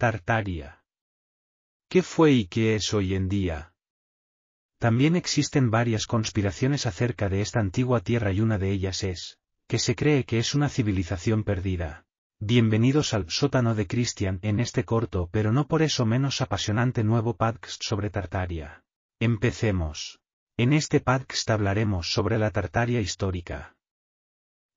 Tartaria. ¿Qué fue y qué es hoy en día? También existen varias conspiraciones acerca de esta antigua tierra y una de ellas es, que se cree que es una civilización perdida. Bienvenidos al sótano de Christian en este corto pero no por eso menos apasionante nuevo podcast sobre Tartaria. Empecemos. En este podcast hablaremos sobre la Tartaria histórica.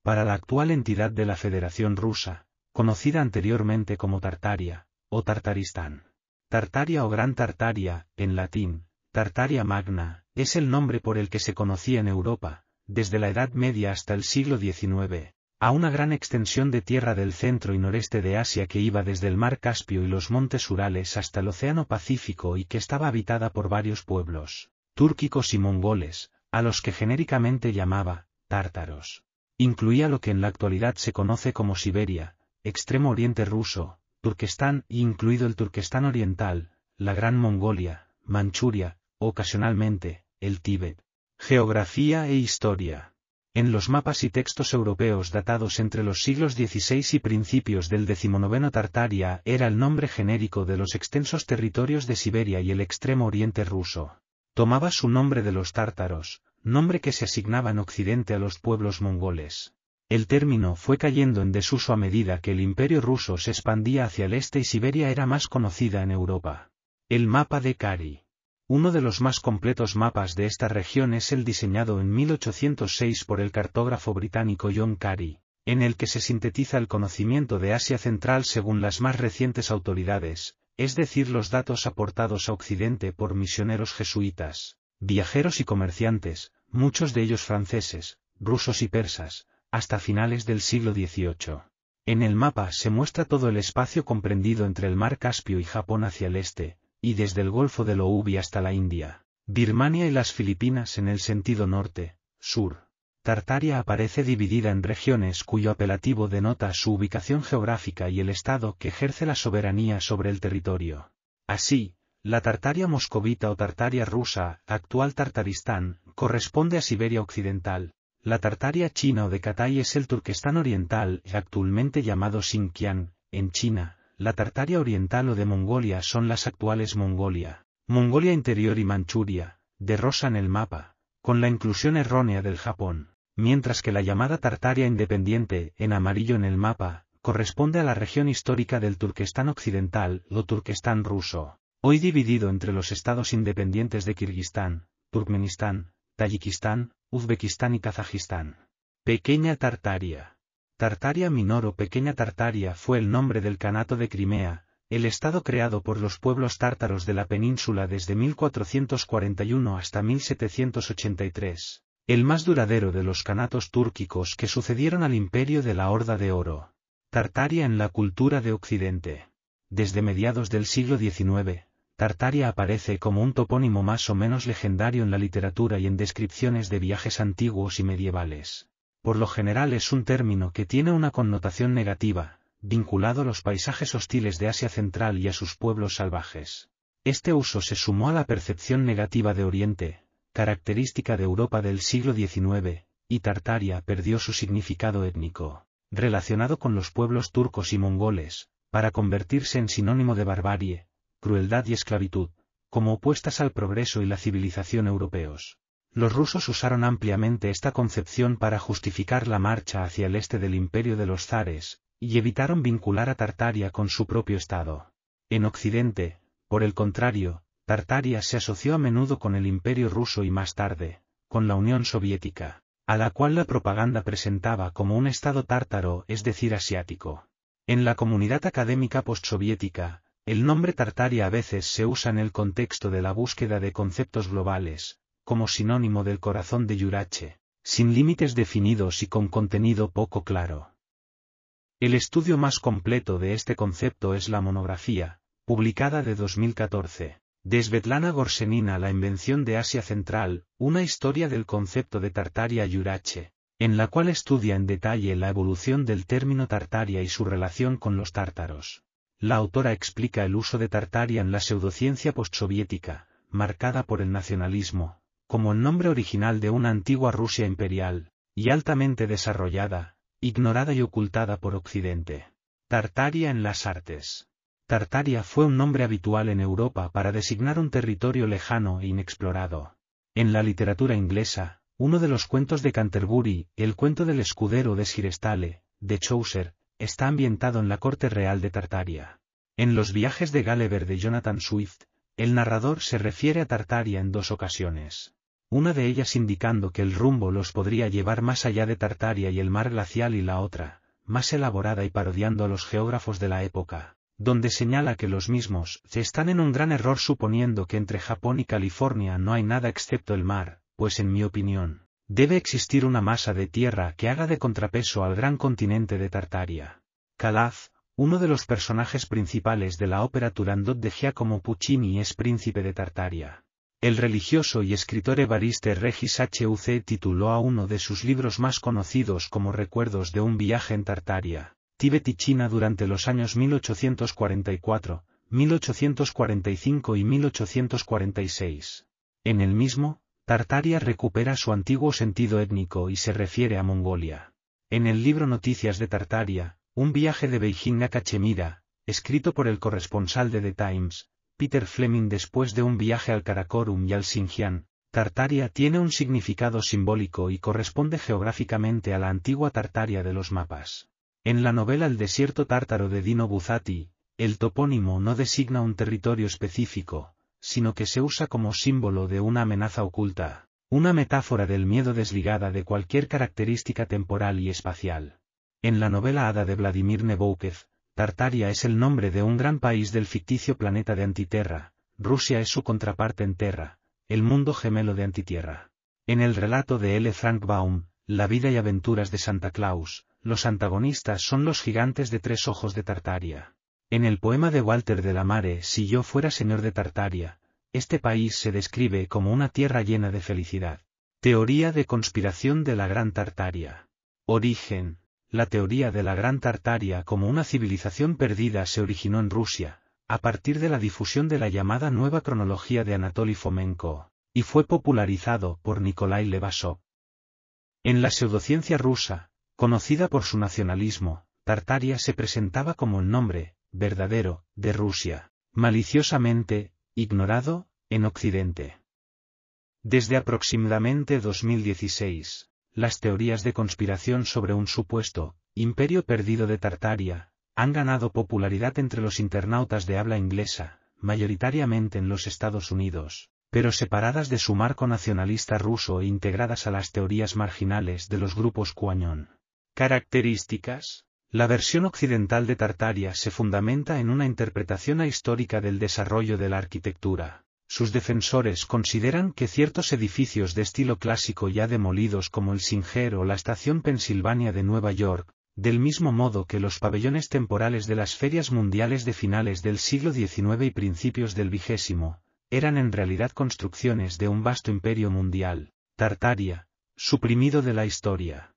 Para la actual entidad de la Federación Rusa, conocida anteriormente como Tartaria, o Tartaristán. Tartaria o Gran Tartaria, en latín, Tartaria Magna, es el nombre por el que se conocía en Europa, desde la Edad Media hasta el siglo XIX, a una gran extensión de tierra del centro y noreste de Asia que iba desde el mar Caspio y los montes Urales hasta el Océano Pacífico y que estaba habitada por varios pueblos, túrquicos y mongoles, a los que genéricamente llamaba, tártaros. Incluía lo que en la actualidad se conoce como Siberia, Extremo Oriente ruso, Turquestán incluido el Turquestán Oriental, la Gran Mongolia, Manchuria, ocasionalmente, el Tíbet. Geografía e Historia. En los mapas y textos europeos datados entre los siglos XVI y principios del XIX Tartaria era el nombre genérico de los extensos territorios de Siberia y el extremo oriente ruso. Tomaba su nombre de los tártaros, nombre que se asignaba en Occidente a los pueblos mongoles. El término fue cayendo en desuso a medida que el imperio ruso se expandía hacia el este y Siberia era más conocida en Europa. El mapa de Kari. Uno de los más completos mapas de esta región es el diseñado en 1806 por el cartógrafo británico John Cary, en el que se sintetiza el conocimiento de Asia Central según las más recientes autoridades, es decir, los datos aportados a Occidente por misioneros jesuitas, viajeros y comerciantes, muchos de ellos franceses, rusos y persas, hasta finales del siglo XVIII. En el mapa se muestra todo el espacio comprendido entre el mar Caspio y Japón hacia el este, y desde el Golfo de Loubi hasta la India, Birmania y las Filipinas en el sentido norte, sur. Tartaria aparece dividida en regiones cuyo apelativo denota su ubicación geográfica y el Estado que ejerce la soberanía sobre el territorio. Así, la Tartaria moscovita o Tartaria rusa, actual Tartaristán, corresponde a Siberia Occidental. La Tartaria china o de Katai es el Turquestán Oriental, actualmente llamado Xinjiang, en China, la Tartaria Oriental o de Mongolia son las actuales Mongolia, Mongolia Interior y Manchuria, de rosa en el mapa, con la inclusión errónea del Japón, mientras que la llamada Tartaria Independiente, en amarillo en el mapa, corresponde a la región histórica del Turquestán Occidental o Turquestán ruso, hoy dividido entre los estados independientes de Kirguistán, Turkmenistán, Tayikistán, Uzbekistán y Kazajistán. Pequeña Tartaria. Tartaria Minor o Pequeña Tartaria fue el nombre del Kanato de Crimea, el estado creado por los pueblos tártaros de la península desde 1441 hasta 1783, el más duradero de los canatos túrquicos que sucedieron al imperio de la Horda de Oro. Tartaria en la cultura de Occidente. Desde mediados del siglo XIX, Tartaria aparece como un topónimo más o menos legendario en la literatura y en descripciones de viajes antiguos y medievales por lo general es un término que tiene una connotación negativa, vinculado a los paisajes hostiles de Asia Central y a sus pueblos salvajes. Este uso se sumó a la percepción negativa de Oriente, característica de Europa del siglo XIX, y Tartaria perdió su significado étnico, relacionado con los pueblos turcos y mongoles, para convertirse en sinónimo de barbarie, crueldad y esclavitud, como opuestas al progreso y la civilización europeos. Los rusos usaron ampliamente esta concepción para justificar la marcha hacia el este del imperio de los zares, y evitaron vincular a Tartaria con su propio estado. En Occidente, por el contrario, Tartaria se asoció a menudo con el imperio ruso y más tarde, con la Unión Soviética, a la cual la propaganda presentaba como un estado tártaro, es decir, asiático. En la comunidad académica postsoviética, el nombre Tartaria a veces se usa en el contexto de la búsqueda de conceptos globales, como sinónimo del corazón de Yurache, sin límites definidos y con contenido poco claro. El estudio más completo de este concepto es la monografía, publicada de 2014, de Svetlana Gorsenina La invención de Asia Central, una historia del concepto de Tartaria Yurache, en la cual estudia en detalle la evolución del término Tartaria y su relación con los tártaros. La autora explica el uso de Tartaria en la pseudociencia postsoviética, marcada por el nacionalismo, como el nombre original de una antigua Rusia imperial, y altamente desarrollada, ignorada y ocultada por Occidente. Tartaria en las artes. Tartaria fue un nombre habitual en Europa para designar un territorio lejano e inexplorado. En la literatura inglesa, uno de los cuentos de Canterbury, el cuento del escudero de Sirestale, de Chaucer, está ambientado en la corte real de Tartaria. En los viajes de Gulliver de Jonathan Swift, el narrador se refiere a Tartaria en dos ocasiones. Una de ellas indicando que el rumbo los podría llevar más allá de Tartaria y el mar glacial y la otra, más elaborada y parodiando a los geógrafos de la época, donde señala que los mismos se están en un gran error suponiendo que entre Japón y California no hay nada excepto el mar, pues en mi opinión, debe existir una masa de tierra que haga de contrapeso al gran continente de Tartaria. Calaz, uno de los personajes principales de la ópera Turandot de Giacomo Puccini es príncipe de Tartaria. El religioso y escritor Evariste Regis Huc tituló a uno de sus libros más conocidos como Recuerdos de un viaje en Tartaria, Tíbet y China durante los años 1844, 1845 y 1846. En el mismo, Tartaria recupera su antiguo sentido étnico y se refiere a Mongolia. En el libro Noticias de Tartaria, un viaje de Beijing a Cachemira, escrito por el corresponsal de The Times, Peter Fleming después de un viaje al Karakorum y al Xinjiang, Tartaria tiene un significado simbólico y corresponde geográficamente a la antigua Tartaria de los mapas. En la novela El desierto tártaro de Dino Buzzati, el topónimo no designa un territorio específico, sino que se usa como símbolo de una amenaza oculta, una metáfora del miedo desligada de cualquier característica temporal y espacial. En la novela Hada de Vladimir Nabokov, Tartaria es el nombre de un gran país del ficticio planeta de Antiterra, Rusia es su contraparte en Terra, el mundo gemelo de Antitierra. En el relato de L. Frank Baum, La vida y aventuras de Santa Claus, los antagonistas son los gigantes de tres ojos de Tartaria. En el poema de Walter de la Mare Si yo fuera señor de Tartaria, este país se describe como una tierra llena de felicidad. Teoría de conspiración de la Gran Tartaria. Origen, la teoría de la Gran Tartaria como una civilización perdida se originó en Rusia, a partir de la difusión de la llamada Nueva Cronología de Anatoly Fomenko, y fue popularizado por Nikolai Levasov. En la pseudociencia rusa, conocida por su nacionalismo, Tartaria se presentaba como el nombre, verdadero, de Rusia, maliciosamente, ignorado, en Occidente. Desde aproximadamente 2016, las teorías de conspiración sobre un supuesto imperio perdido de Tartaria han ganado popularidad entre los internautas de habla inglesa, mayoritariamente en los Estados Unidos, pero separadas de su marco nacionalista ruso e integradas a las teorías marginales de los grupos QAnon. Características. La versión occidental de Tartaria se fundamenta en una interpretación histórica del desarrollo de la arquitectura, sus defensores consideran que ciertos edificios de estilo clásico ya demolidos como el Singer o la Estación Pensilvania de Nueva York, del mismo modo que los pabellones temporales de las ferias mundiales de finales del siglo XIX y principios del XX, eran en realidad construcciones de un vasto imperio mundial, Tartaria, suprimido de la historia.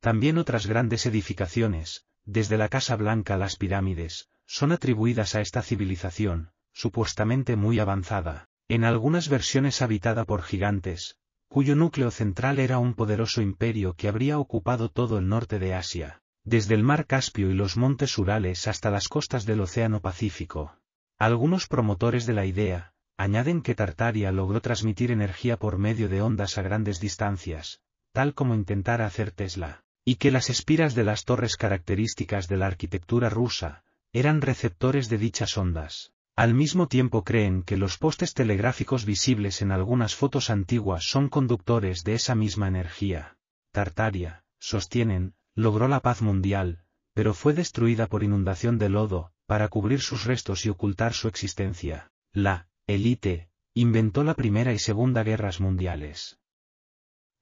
También otras grandes edificaciones, desde la Casa Blanca a las pirámides, son atribuidas a esta civilización, supuestamente muy avanzada, en algunas versiones habitada por gigantes, cuyo núcleo central era un poderoso imperio que habría ocupado todo el norte de Asia, desde el mar Caspio y los montes Urales hasta las costas del Océano Pacífico. Algunos promotores de la idea, añaden que Tartaria logró transmitir energía por medio de ondas a grandes distancias, tal como intentara hacer Tesla, y que las espiras de las torres características de la arquitectura rusa, eran receptores de dichas ondas. Al mismo tiempo creen que los postes telegráficos visibles en algunas fotos antiguas son conductores de esa misma energía. Tartaria, sostienen, logró la paz mundial, pero fue destruida por inundación de lodo, para cubrir sus restos y ocultar su existencia. La élite inventó la Primera y Segunda Guerras Mundiales.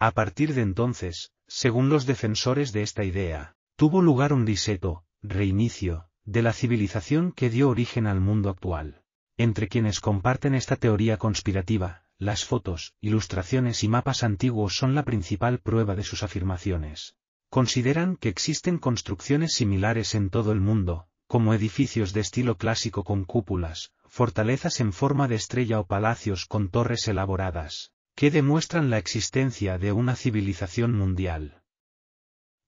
A partir de entonces, según los defensores de esta idea, tuvo lugar un diseto, reinicio, de la civilización que dio origen al mundo actual. Entre quienes comparten esta teoría conspirativa, las fotos, ilustraciones y mapas antiguos son la principal prueba de sus afirmaciones. Consideran que existen construcciones similares en todo el mundo, como edificios de estilo clásico con cúpulas, fortalezas en forma de estrella o palacios con torres elaboradas, que demuestran la existencia de una civilización mundial.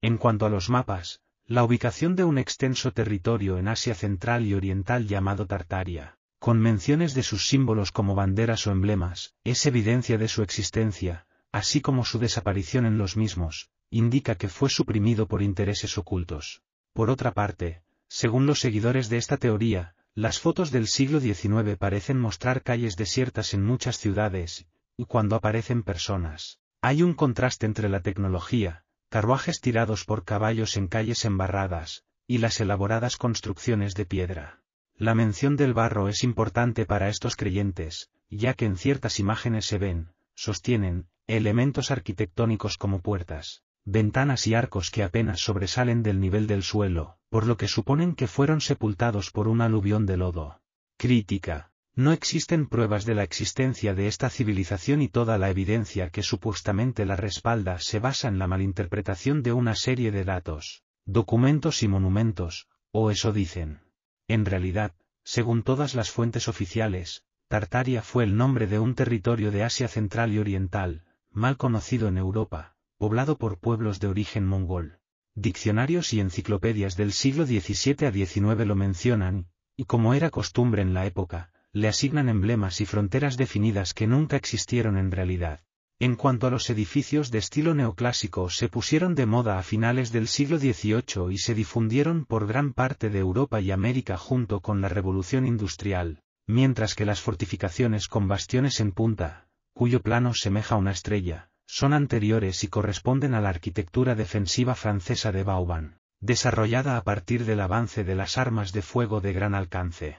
En cuanto a los mapas, la ubicación de un extenso territorio en Asia Central y Oriental llamado Tartaria, con menciones de sus símbolos como banderas o emblemas, es evidencia de su existencia, así como su desaparición en los mismos, indica que fue suprimido por intereses ocultos. Por otra parte, según los seguidores de esta teoría, las fotos del siglo XIX parecen mostrar calles desiertas en muchas ciudades, y cuando aparecen personas, hay un contraste entre la tecnología, carruajes tirados por caballos en calles embarradas, y las elaboradas construcciones de piedra. La mención del barro es importante para estos creyentes, ya que en ciertas imágenes se ven, sostienen, elementos arquitectónicos como puertas, ventanas y arcos que apenas sobresalen del nivel del suelo, por lo que suponen que fueron sepultados por un aluvión de lodo. Crítica. No existen pruebas de la existencia de esta civilización y toda la evidencia que supuestamente la respalda se basa en la malinterpretación de una serie de datos, documentos y monumentos, o eso dicen. En realidad, según todas las fuentes oficiales, Tartaria fue el nombre de un territorio de Asia Central y Oriental, mal conocido en Europa, poblado por pueblos de origen mongol. Diccionarios y enciclopedias del siglo XVII a XIX lo mencionan, y como era costumbre en la época, le asignan emblemas y fronteras definidas que nunca existieron en realidad. En cuanto a los edificios de estilo neoclásico se pusieron de moda a finales del siglo XVIII y se difundieron por gran parte de Europa y América junto con la Revolución Industrial, mientras que las fortificaciones con bastiones en punta, cuyo plano semeja una estrella, son anteriores y corresponden a la arquitectura defensiva francesa de Vauban, desarrollada a partir del avance de las armas de fuego de gran alcance.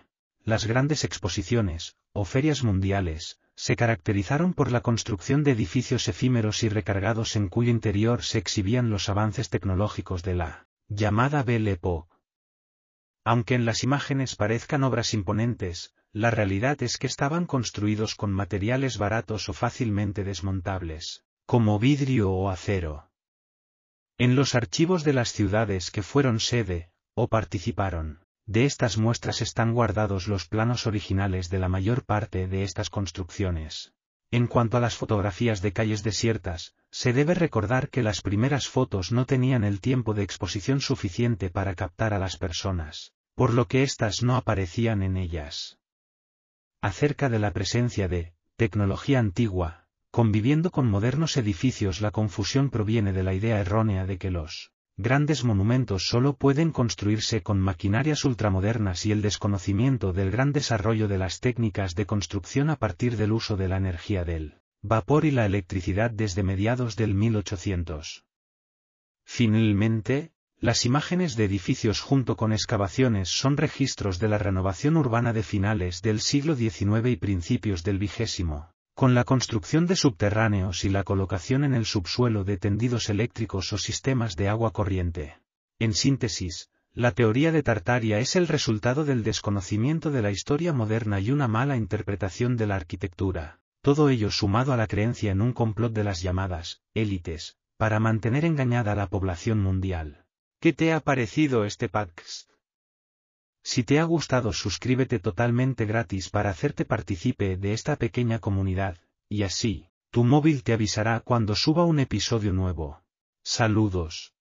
Las grandes exposiciones, o ferias mundiales, se caracterizaron por la construcción de edificios efímeros y recargados en cuyo interior se exhibían los avances tecnológicos de la llamada Belle Époque. Aunque en las imágenes parezcan obras imponentes, la realidad es que estaban construidos con materiales baratos o fácilmente desmontables, como vidrio o acero. En los archivos de las ciudades que fueron sede, o participaron, de estas muestras están guardados los planos originales de la mayor parte de estas construcciones. En cuanto a las fotografías de calles desiertas, se debe recordar que las primeras fotos no tenían el tiempo de exposición suficiente para captar a las personas, por lo que éstas no aparecían en ellas. Acerca de la presencia de tecnología antigua, conviviendo con modernos edificios la confusión proviene de la idea errónea de que los grandes monumentos solo pueden construirse con maquinarias ultramodernas y el desconocimiento del gran desarrollo de las técnicas de construcción a partir del uso de la energía del vapor y la electricidad desde mediados del 1800. Finalmente, las imágenes de edificios junto con excavaciones son registros de la renovación urbana de finales del siglo XIX y principios del vigésimo con la construcción de subterráneos y la colocación en el subsuelo de tendidos eléctricos o sistemas de agua corriente. En síntesis, la teoría de Tartaria es el resultado del desconocimiento de la historia moderna y una mala interpretación de la arquitectura, todo ello sumado a la creencia en un complot de las llamadas élites, para mantener engañada a la población mundial. ¿Qué te ha parecido este podcast? Si te ha gustado suscríbete totalmente gratis para hacerte partícipe de esta pequeña comunidad, y así, tu móvil te avisará cuando suba un episodio nuevo. Saludos.